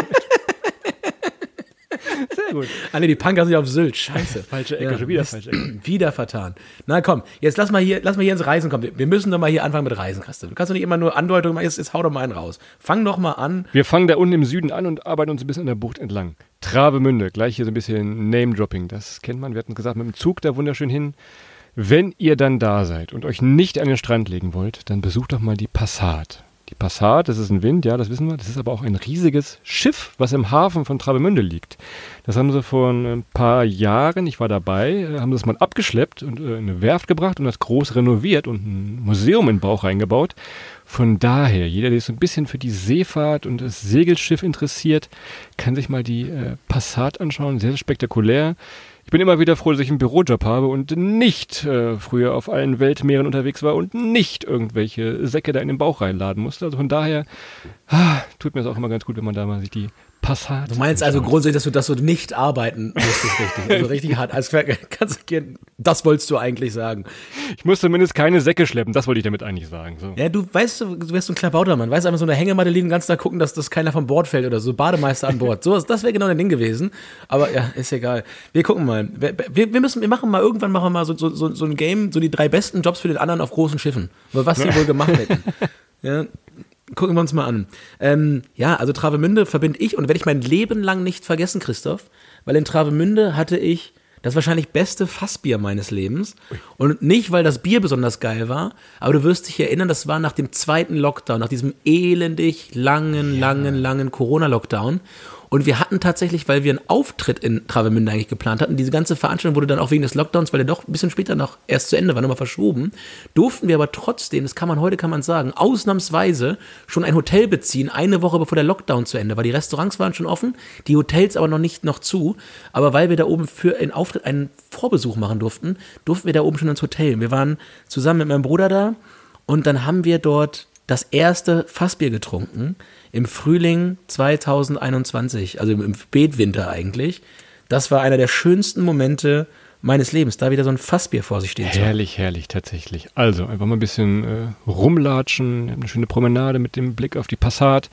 Sehr gut. Alle die Punker sind auf Sylt. Scheiße. falsche Ecke, ja, schon wieder falsche Ecke. Wieder vertan. Na komm, jetzt lass mal hier, lass mal hier ins Reisen kommen. Wir müssen doch mal hier anfangen mit Reisen, Christa. Du kannst doch nicht immer nur Andeutungen machen. Jetzt, jetzt hau doch mal einen raus. Fang doch mal an. Wir fangen da unten im Süden an und arbeiten uns ein bisschen an der Bucht entlang. Travemünde, gleich hier so ein bisschen Name-Dropping. Das kennt man. Wir hatten gesagt, mit dem Zug da wunderschön hin. Wenn ihr dann da seid und euch nicht an den Strand legen wollt, dann besucht doch mal die Passat. Die Passat, das ist ein Wind, ja, das wissen wir. Das ist aber auch ein riesiges Schiff, was im Hafen von Travemünde liegt. Das haben sie vor ein paar Jahren, ich war dabei, äh, haben sie das mal abgeschleppt und äh, in eine Werft gebracht und das groß renoviert und ein Museum in den Bauch reingebaut. Von daher, jeder, der sich so ein bisschen für die Seefahrt und das Segelschiff interessiert, kann sich mal die äh, Passat anschauen. Sehr, sehr spektakulär. Ich bin immer wieder froh, dass ich einen Bürojob habe und nicht äh, früher auf allen Weltmeeren unterwegs war und nicht irgendwelche Säcke da in den Bauch reinladen musste. Also von daher ah, tut mir es auch immer ganz gut, wenn man da mal sich die Passat. Du meinst also grundsätzlich, dass du, dass du nicht arbeiten musstest, richtig. Also richtig hart. Also, kannst, das wolltest du eigentlich sagen. Ich muss zumindest keine Säcke schleppen, das wollte ich damit eigentlich sagen. So. Ja, du weißt, du wärst so ein Klabautermann. Weißt einfach so eine Hängematte liegen, ganz da gucken, dass das keiner vom Bord fällt oder so. Bademeister an Bord. So, das wäre genau dein Ding gewesen. Aber ja, ist egal. Wir gucken mal. Wir, wir müssen, wir machen mal, irgendwann machen wir mal so, so, so, so ein Game, so die drei besten Jobs für den anderen auf großen Schiffen. Was sie wohl gemacht hätten. Ja, gucken wir uns mal an. Ähm, ja, also Travemünde verbinde ich und werde ich mein Leben lang nicht vergessen, Christoph, weil in Travemünde hatte ich das wahrscheinlich beste Fassbier meines Lebens. Und nicht, weil das Bier besonders geil war, aber du wirst dich erinnern, das war nach dem zweiten Lockdown, nach diesem elendig langen, ja. langen, langen Corona-Lockdown. Und wir hatten tatsächlich, weil wir einen Auftritt in Travemünde eigentlich geplant hatten, diese ganze Veranstaltung wurde dann auch wegen des Lockdowns, weil der doch ein bisschen später noch erst zu Ende war, nochmal verschoben, durften wir aber trotzdem, das kann man heute, kann man sagen, ausnahmsweise schon ein Hotel beziehen, eine Woche bevor der Lockdown zu Ende war. Die Restaurants waren schon offen, die Hotels aber noch nicht noch zu. Aber weil wir da oben für einen Auftritt einen Vorbesuch machen durften, durften wir da oben schon ins Hotel. Wir waren zusammen mit meinem Bruder da und dann haben wir dort das erste Fassbier getrunken im Frühling 2021, also im Spätwinter eigentlich. Das war einer der schönsten Momente meines Lebens, da wieder so ein Fassbier vor sich stehen herrlich, zu Herrlich, herrlich, tatsächlich. Also einfach mal ein bisschen äh, rumlatschen, eine schöne Promenade mit dem Blick auf die Passat.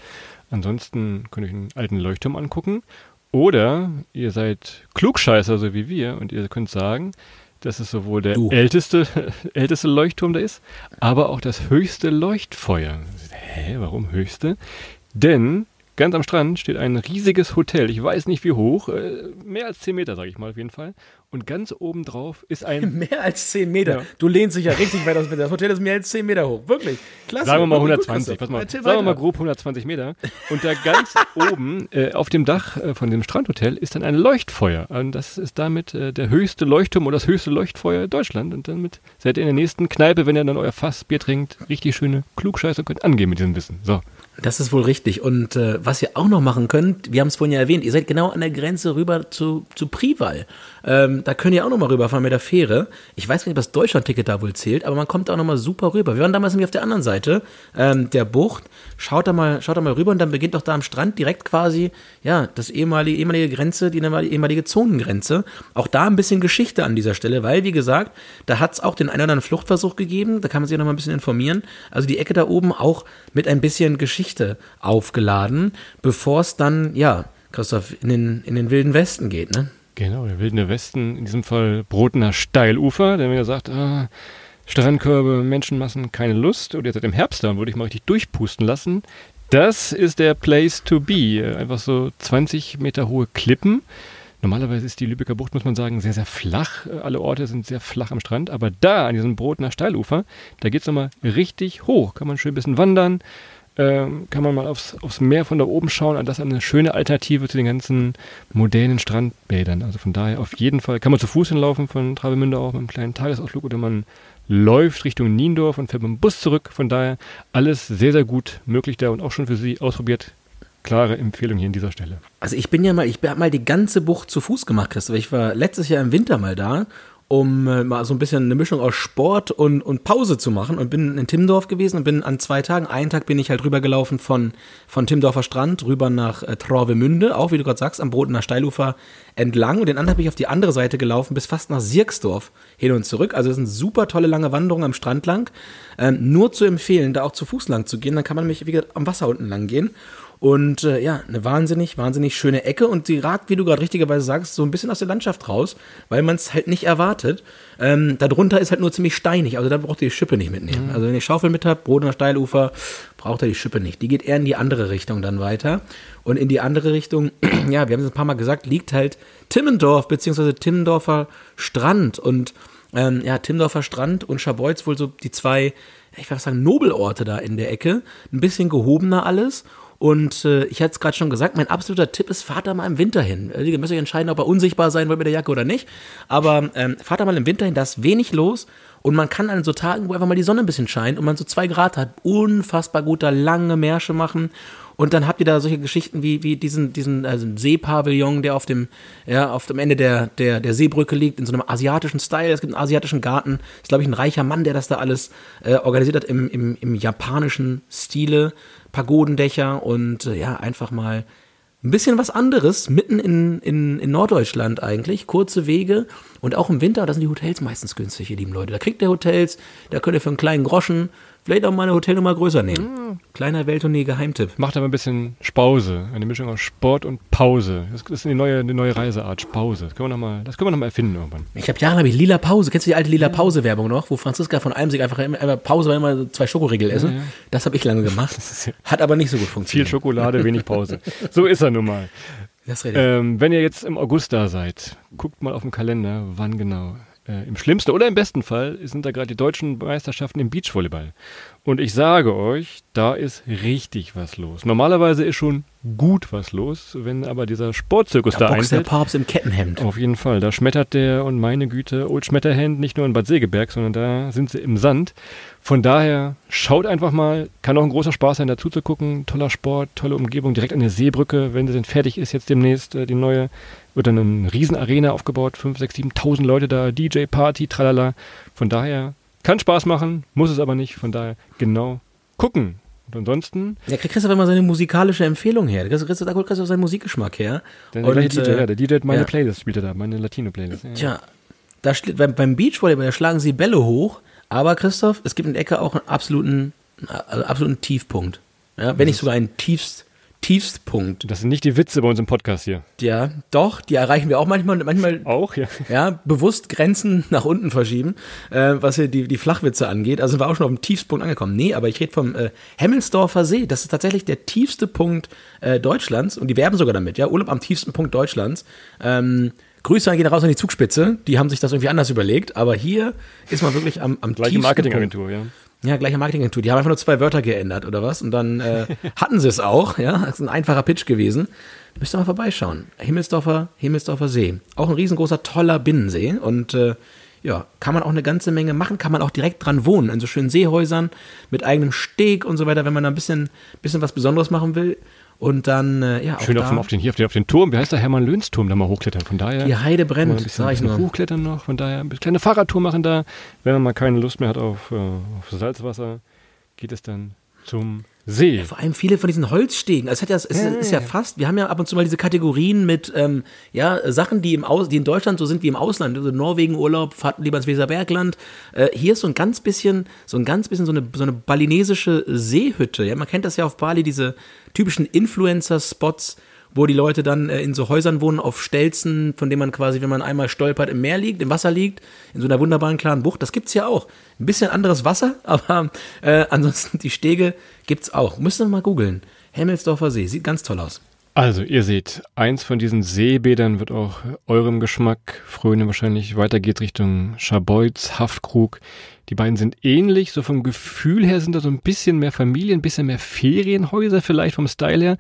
Ansonsten könnt ihr euch einen alten Leuchtturm angucken. Oder ihr seid Klugscheißer, so wie wir, und ihr könnt sagen, dass es sowohl der älteste, älteste Leuchtturm da ist, aber auch das höchste Leuchtfeuer. Hä, warum höchste? Denn ganz am Strand steht ein riesiges Hotel. Ich weiß nicht wie hoch, äh, mehr als 10 Meter, sage ich mal auf jeden Fall. Und ganz oben drauf ist ein. mehr als 10 Meter. Ja. Du lehnst dich ja richtig weit aus. Das Hotel ist mehr als 10 Meter hoch. Wirklich. Klasse. Sagen wir mal 120. Pass mal. Sagen wir mal grob 120 Meter. Und da ganz oben äh, auf dem Dach äh, von dem Strandhotel ist dann ein Leuchtfeuer. Und das ist damit äh, der höchste Leuchtturm oder das höchste Leuchtfeuer Deutschland. Und damit seid ihr in der nächsten Kneipe, wenn ihr dann euer Fass Bier trinkt, richtig schöne Klugscheiße und könnt angehen mit diesem Wissen. So. Das ist wohl richtig. Und äh, was ihr auch noch machen könnt, wir haben es vorhin ja erwähnt, ihr seid genau an der Grenze rüber zu, zu Prival. Ähm, da könnt ihr auch noch mal rüberfahren mit der Fähre. Ich weiß gar nicht, ob das Deutschland-Ticket da wohl zählt, aber man kommt auch noch mal super rüber. Wir waren damals nämlich auf der anderen Seite ähm, der Bucht. Schaut da mal, schaut da mal rüber und dann beginnt auch da am Strand direkt quasi, ja, das ehemalige, ehemalige Grenze, die ehemalige Zonengrenze. Auch da ein bisschen Geschichte an dieser Stelle, weil, wie gesagt, da hat es auch den einen oder anderen Fluchtversuch gegeben. Da kann man sich noch mal ein bisschen informieren. Also die Ecke da oben auch mit ein bisschen Geschichte aufgeladen, bevor es dann, ja, Christoph, in den, in den wilden Westen geht, ne? Genau, der wilde Westen, in diesem Fall Brotener Steilufer, der mir sagt, ah, Strandkörbe, Menschenmassen, keine Lust. Und jetzt seit dem Herbst dann würde ich mal richtig durchpusten lassen. Das ist der Place to be. Einfach so 20 Meter hohe Klippen. Normalerweise ist die Lübecker Bucht, muss man sagen, sehr, sehr flach. Alle Orte sind sehr flach am Strand. Aber da, an diesem Brotener Steilufer, da geht es nochmal richtig hoch. Kann man schön ein bisschen wandern ähm, kann man mal aufs, aufs Meer von da oben schauen. Und das ist eine schöne Alternative zu den ganzen modernen Strandbädern. Also von daher auf jeden Fall kann man zu Fuß hinlaufen von Travemünde auch mit einem kleinen Tagesausflug oder man läuft Richtung Niendorf und fährt mit dem Bus zurück. Von daher alles sehr, sehr gut möglich da und auch schon für Sie ausprobiert. Klare Empfehlung hier an dieser Stelle. Also ich bin ja mal, ich habe mal die ganze Bucht zu Fuß gemacht, Christoph. Ich war letztes Jahr im Winter mal da um äh, mal so ein bisschen eine Mischung aus Sport und, und Pause zu machen und bin in Timmendorf gewesen und bin an zwei Tagen, einen Tag bin ich halt rübergelaufen von, von Timmendorfer Strand rüber nach äh, Travemünde, auch wie du gerade sagst, am Bodener Steilufer entlang und den anderen bin ich auf die andere Seite gelaufen bis fast nach Sirksdorf hin und zurück. Also es sind super tolle lange Wanderungen am Strand lang. Ähm, nur zu empfehlen, da auch zu Fuß lang zu gehen, dann kann man nämlich wieder am Wasser unten lang gehen. Und äh, ja, eine wahnsinnig, wahnsinnig schöne Ecke und sie ragt, wie du gerade richtigerweise sagst, so ein bisschen aus der Landschaft raus, weil man es halt nicht erwartet. Ähm, darunter ist halt nur ziemlich steinig, also da braucht ihr die Schippe nicht mitnehmen. Mhm. Also wenn ihr Schaufel mit habt, Boden Steilufer, braucht ihr die Schippe nicht. Die geht eher in die andere Richtung dann weiter. Und in die andere Richtung, ja, wir haben es ein paar Mal gesagt, liegt halt Timmendorf, beziehungsweise Timmendorfer Strand. Und ähm, ja, Timmendorfer Strand und Scharbeutz wohl so die zwei, ich würde sagen, Nobelorte da in der Ecke. Ein bisschen gehobener alles. Und äh, ich hatte es gerade schon gesagt, mein absoluter Tipp ist, fahrt da mal im Winter hin. Also, ihr müsst euch entscheiden, ob er unsichtbar sein wollt mit der Jacke oder nicht. Aber ähm, fahrt da mal im Winter hin, da ist wenig los. Und man kann an so Tagen, wo einfach mal die Sonne ein bisschen scheint und man so zwei Grad hat, unfassbar gut da lange Märsche machen. Und dann habt ihr da solche Geschichten wie, wie diesen, diesen also Seepavillon, der auf dem, ja, auf dem Ende der, der, der Seebrücke liegt, in so einem asiatischen Style. Es gibt einen asiatischen Garten. Ist, glaube ich, ein reicher Mann, der das da alles äh, organisiert hat im, im, im japanischen Stile. Pagodendächer und äh, ja, einfach mal ein bisschen was anderes, mitten in, in, in Norddeutschland eigentlich, kurze Wege und auch im Winter, da sind die Hotels meistens günstig, ihr lieben Leute. Da kriegt ihr Hotels, da könnt ihr für einen kleinen Groschen Vielleicht auch mal eine Hotelnummer größer nehmen. Mhm. Kleiner Welttournee-Geheimtipp. Macht aber ein bisschen Spause. Eine Mischung aus Sport und Pause. Das ist eine neue, eine neue Reiseart. Pause. Das können wir nochmal noch, mal, erfinden irgendwann. Ich habe jahrelang Lila Pause. Kennst du die alte Lila Pause-Werbung noch? Wo Franziska von Almsig einfach immer, Pause, weil immer zwei Schokoriegel essen. Ja, ja. Das habe ich lange gemacht. Hat aber nicht so gut funktioniert. Viel Schokolade, wenig Pause. so ist er nun mal. Ähm, wenn ihr jetzt im August da seid, guckt mal auf dem Kalender, wann genau. Äh, Im schlimmsten oder im besten Fall sind da gerade die deutschen Meisterschaften im Beachvolleyball. Und ich sage euch, da ist richtig was los. Normalerweise ist schon gut was los, wenn aber dieser Sportzirkus da, da einfällt. der Papst im Kettenhemd. Auf jeden Fall. Da schmettert der und meine Güte, Old Schmetterhand nicht nur in Bad Segeberg, sondern da sind sie im Sand. Von daher schaut einfach mal. Kann auch ein großer Spaß sein, dazu zu gucken. Toller Sport, tolle Umgebung, direkt an der Seebrücke. Wenn sie denn fertig ist, jetzt demnächst äh, die neue, wird dann eine Riesenarena aufgebaut. 5, 6, 7.000 Leute da, DJ-Party, tralala. Von daher kann Spaß machen, muss es aber nicht. Von daher genau gucken. Und ansonsten. Ja, kriegt Christoph immer seine musikalische Empfehlung her. Da kriegt Christoph seinen Musikgeschmack her. Der, der und, DJ, äh, ja, der DJ hat meine ja. Playlist, spielt er da, meine Latino-Playlist. Ja. Tja, da steht, beim, beim Beachvolleyball, da schlagen sie Bälle hoch, aber Christoph, es gibt in der Ecke auch einen absoluten, also absoluten Tiefpunkt. Ja, wenn nicht sogar einen tiefst Tiefstpunkt. Das sind nicht die Witze bei uns im Podcast hier. Ja, doch, die erreichen wir auch manchmal. Manchmal auch, ja. Ja, bewusst Grenzen nach unten verschieben, äh, was hier die, die Flachwitze angeht. Also sind wir auch schon auf dem Tiefstpunkt angekommen. Nee, aber ich rede vom äh, Hemmelsdorfer See. Das ist tatsächlich der tiefste Punkt äh, Deutschlands und die werben sogar damit, ja. Urlaub am tiefsten Punkt Deutschlands. Ähm, Grüße gehen raus an die Zugspitze. Die haben sich das irgendwie anders überlegt, aber hier ist man wirklich am, am Gleiche Marketingagentur, ja. Ja, gleiche Marketingagentur. Die haben einfach nur zwei Wörter geändert oder was? Und dann äh, hatten sie es auch. Ja, das ist ein einfacher Pitch gewesen. Müsst ihr mal vorbeischauen. Himmelsdorfer, Himmelsdorfer See. Auch ein riesengroßer, toller Binnensee. Und äh, ja, kann man auch eine ganze Menge machen. Kann man auch direkt dran wohnen. In so schönen Seehäusern mit eigenem Steg und so weiter, wenn man da ein bisschen, bisschen was Besonderes machen will. Und dann, äh, ja, Schön auf, auf, den, hier auf den, auf den Turm, wie heißt der Hermann-Löns-Turm, da mal hochklettern. Von daher. Die Heide brennt, ein bisschen, sag ich nur. Hochklettern noch, von daher eine kleine Fahrradtour machen da. Wenn man mal keine Lust mehr hat auf, äh, auf Salzwasser, geht es dann zum See. Ja, vor allem viele von diesen Holzstegen. Also es, hat ja, es ja, ist ja fast, wir haben ja ab und zu mal diese Kategorien mit ähm, ja, Sachen, die, im Aus, die in Deutschland so sind wie im Ausland. Also Norwegen-Urlaub, fahrt lieber ins Weserbergland. Äh, hier ist so ein ganz bisschen, so ein ganz bisschen so eine, so eine balinesische Seehütte. Ja, man kennt das ja auf Bali, diese typischen Influencer-Spots, wo die Leute dann äh, in so Häusern wohnen auf Stelzen, von denen man quasi, wenn man einmal stolpert, im Meer liegt, im Wasser liegt, in so einer wunderbaren klaren Bucht. Das gibt's ja auch. Ein bisschen anderes Wasser, aber äh, ansonsten die Stege gibt's auch. Müsst ihr mal googeln. Hemmelsdorfer See, sieht ganz toll aus. Also, ihr seht, eins von diesen Seebädern wird auch eurem Geschmack frönen wahrscheinlich. Weiter geht Richtung Scharbeutz, Haftkrug. Die beiden sind ähnlich, so vom Gefühl her sind da so ein bisschen mehr Familien, ein bisschen mehr Ferienhäuser vielleicht vom Style her.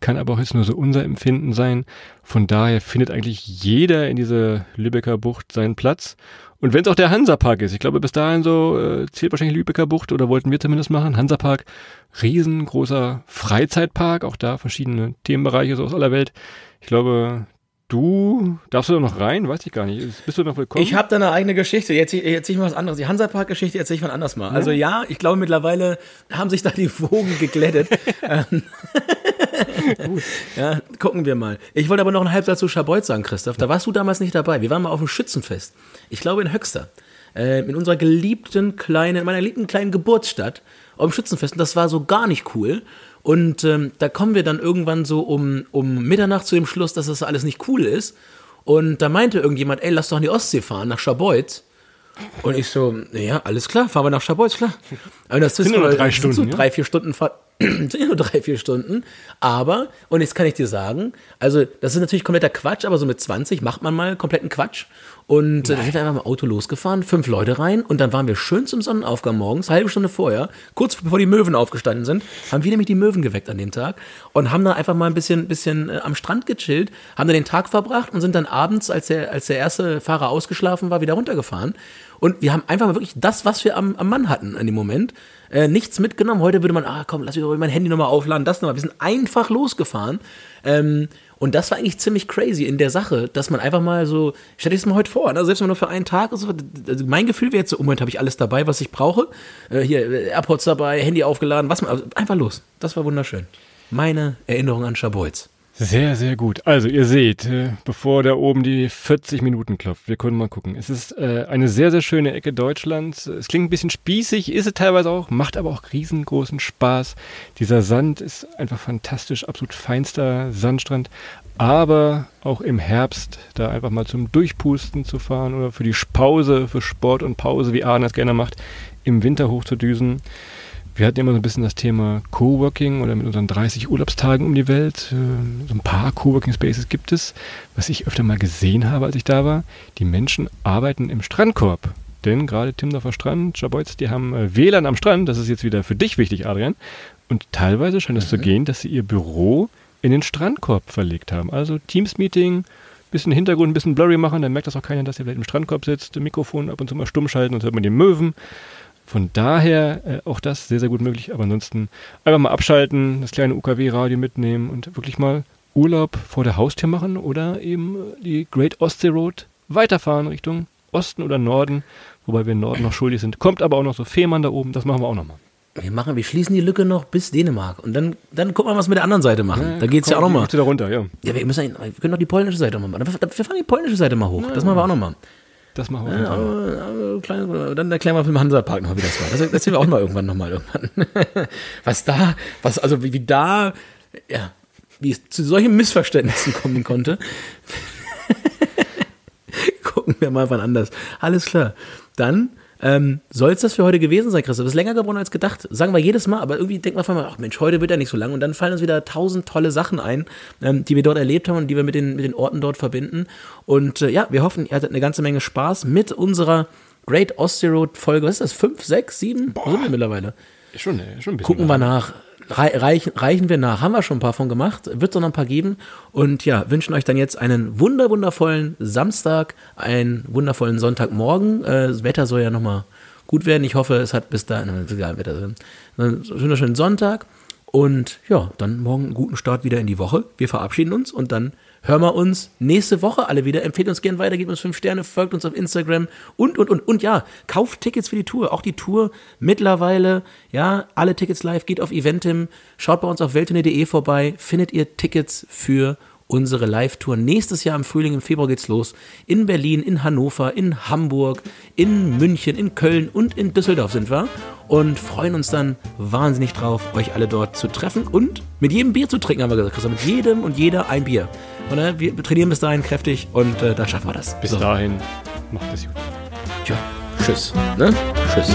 Kann aber auch jetzt nur so unser Empfinden sein. Von daher findet eigentlich jeder in dieser Lübecker Bucht seinen Platz. Und wenn es auch der Hansapark ist, ich glaube bis dahin so äh, zählt wahrscheinlich Lübecker Bucht oder wollten wir zumindest machen. Hansapark, riesengroßer Freizeitpark, auch da verschiedene Themenbereiche so aus aller Welt. Ich glaube, du darfst du da noch rein, weiß ich gar nicht. Bist du noch willkommen? Ich habe da eine eigene Geschichte. Jetzt erzähle ich mal was anderes. Die Hansapark-Geschichte erzähle ich mal anders mal. Also ja, ich glaube mittlerweile haben sich da die Wogen geglättet. Ähm, ja, gucken wir mal. Ich wollte aber noch einen Halbsatz zu Schabeut sagen, Christoph. Da warst du damals nicht dabei. Wir waren mal auf dem Schützenfest. Ich glaube in Höxter. Äh, in unserer geliebten kleinen, meiner geliebten kleinen Geburtsstadt. Auf dem Schützenfest. Und das war so gar nicht cool. Und ähm, da kommen wir dann irgendwann so um, um Mitternacht zu dem Schluss, dass das alles nicht cool ist. Und da meinte irgendjemand, ey, lass doch an die Ostsee fahren, nach Schabeut. Und ich so, ja, alles klar, fahren wir nach Schabeut, klar. Aber das sind nur drei Stunden. So drei, vier Stunden Fahrt. Sind ja nur drei, vier Stunden. Aber, und jetzt kann ich dir sagen, also das ist natürlich kompletter Quatsch, aber so mit 20 macht man mal kompletten Quatsch. Und äh, dann sind wir einfach mit dem Auto losgefahren, fünf Leute rein und dann waren wir schön zum Sonnenaufgang morgens, halbe Stunde vorher, kurz bevor die Möwen aufgestanden sind, haben wir nämlich die Möwen geweckt an dem Tag und haben dann einfach mal ein bisschen, bisschen äh, am Strand gechillt, haben dann den Tag verbracht und sind dann abends, als der, als der erste Fahrer ausgeschlafen war, wieder runtergefahren. Und wir haben einfach mal wirklich das, was wir am, am Mann hatten in dem Moment, äh, nichts mitgenommen. Heute würde man, ah komm, lass mich mein Handy nochmal aufladen, das nochmal. Wir sind einfach losgefahren. Ähm, und das war eigentlich ziemlich crazy in der Sache, dass man einfach mal so, stell dir das mal heute vor, ne? selbst mal nur für einen Tag. Also, mein Gefühl wäre jetzt so, im Moment habe ich alles dabei, was ich brauche. Äh, hier, AirPods dabei, Handy aufgeladen, was man, also einfach los. Das war wunderschön. Meine Erinnerung an Schabolz. Sehr, sehr gut. Also ihr seht, äh, bevor da oben die 40 Minuten klopft, wir können mal gucken. Es ist äh, eine sehr, sehr schöne Ecke Deutschlands. Es klingt ein bisschen spießig, ist es teilweise auch, macht aber auch riesengroßen Spaß. Dieser Sand ist einfach fantastisch, absolut feinster Sandstrand. Aber auch im Herbst da einfach mal zum Durchpusten zu fahren oder für die Pause, für Sport und Pause, wie Arne es gerne macht, im Winter hochzudüsen. Wir hatten immer so ein bisschen das Thema Coworking oder mit unseren 30 Urlaubstagen um die Welt. Äh, so ein paar Coworking Spaces gibt es. Was ich öfter mal gesehen habe, als ich da war, die Menschen arbeiten im Strandkorb. Denn gerade Timdorfer Strand, Schabeutz, die haben äh, WLAN am Strand. Das ist jetzt wieder für dich wichtig, Adrian. Und teilweise scheint es mhm. zu gehen, dass sie ihr Büro in den Strandkorb verlegt haben. Also Teams-Meeting, bisschen Hintergrund, ein bisschen blurry machen, dann merkt das auch keiner, dass ihr vielleicht im Strandkorb sitzt, Mikrofon ab und zu mal stumm schalten und hört man die Möwen. Von daher äh, auch das sehr, sehr gut möglich. Aber ansonsten einfach mal abschalten, das kleine UKW-Radio mitnehmen und wirklich mal Urlaub vor der Haustür machen oder eben die Great Ostsee Road weiterfahren Richtung Osten oder Norden, wobei wir im Norden noch schuldig sind. Kommt aber auch noch so Fehmarn da oben, das machen wir auch nochmal. Wir machen, wir schließen die Lücke noch bis Dänemark und dann, dann gucken wir, was wir mit der anderen Seite machen. Ja, da geht es ja auch nochmal. Da runter, ja. Ja, wir, müssen, wir können doch die polnische Seite mal machen. Wir fahren die polnische Seite mal hoch. Ja, das machen wir auch nochmal. Das machen wir. Ja, klein, dann erklären wir vom Hansapark noch, wie das war. Das erzählen wir auch mal irgendwann nochmal irgendwann. was da, was, also wie, wie da, ja, wie es zu solchen Missverständnissen kommen konnte. Gucken wir mal wann anders. Alles klar. Dann ähm, Soll es das für heute gewesen sein, Christoph? Das ist länger geworden als gedacht. Sagen wir jedes Mal, aber irgendwie denkt man von mal, ach Mensch, heute wird er nicht so lang. Und dann fallen uns wieder tausend tolle Sachen ein, ähm, die wir dort erlebt haben und die wir mit den, mit den Orten dort verbinden. Und äh, ja, wir hoffen, ihr hattet eine ganze Menge Spaß mit unserer Great Ostsee Road Folge. Was ist das? Fünf, sechs, sieben? Boah. Wo sind wir mittlerweile? Schon, schon ein bisschen. Gucken wir nach reichen, reichen wir nach. Haben wir schon ein paar von gemacht. Wird es noch ein paar geben. Und ja, wünschen euch dann jetzt einen wunder, wundervollen Samstag, einen wundervollen Sonntagmorgen. Äh, das Wetter soll ja nochmal gut werden. Ich hoffe, es hat bis dahin, egal, Wetter, einen wunderschönen Sonntag. Und ja, dann morgen einen guten Start wieder in die Woche. Wir verabschieden uns und dann hören wir uns nächste Woche alle wieder. Empfehlt uns gerne weiter, gebt uns fünf Sterne, folgt uns auf Instagram und, und, und. Und ja, kauft Tickets für die Tour. Auch die Tour mittlerweile, ja, alle Tickets live, geht auf Eventim, schaut bei uns auf welttournee.de vorbei, findet ihr Tickets für unsere Live-Tour. Nächstes Jahr im Frühling, im Februar geht's los. In Berlin, in Hannover, in Hamburg, in München, in Köln und in Düsseldorf sind wir. Und freuen uns dann wahnsinnig drauf, euch alle dort zu treffen und mit jedem Bier zu trinken, haben wir gesagt. Christoph. Mit jedem und jeder ein Bier. Und wir trainieren bis dahin kräftig und äh, dann schaffen wir das. Bis so. dahin, macht es gut. Tja, tschüss. Ne? Tschüss.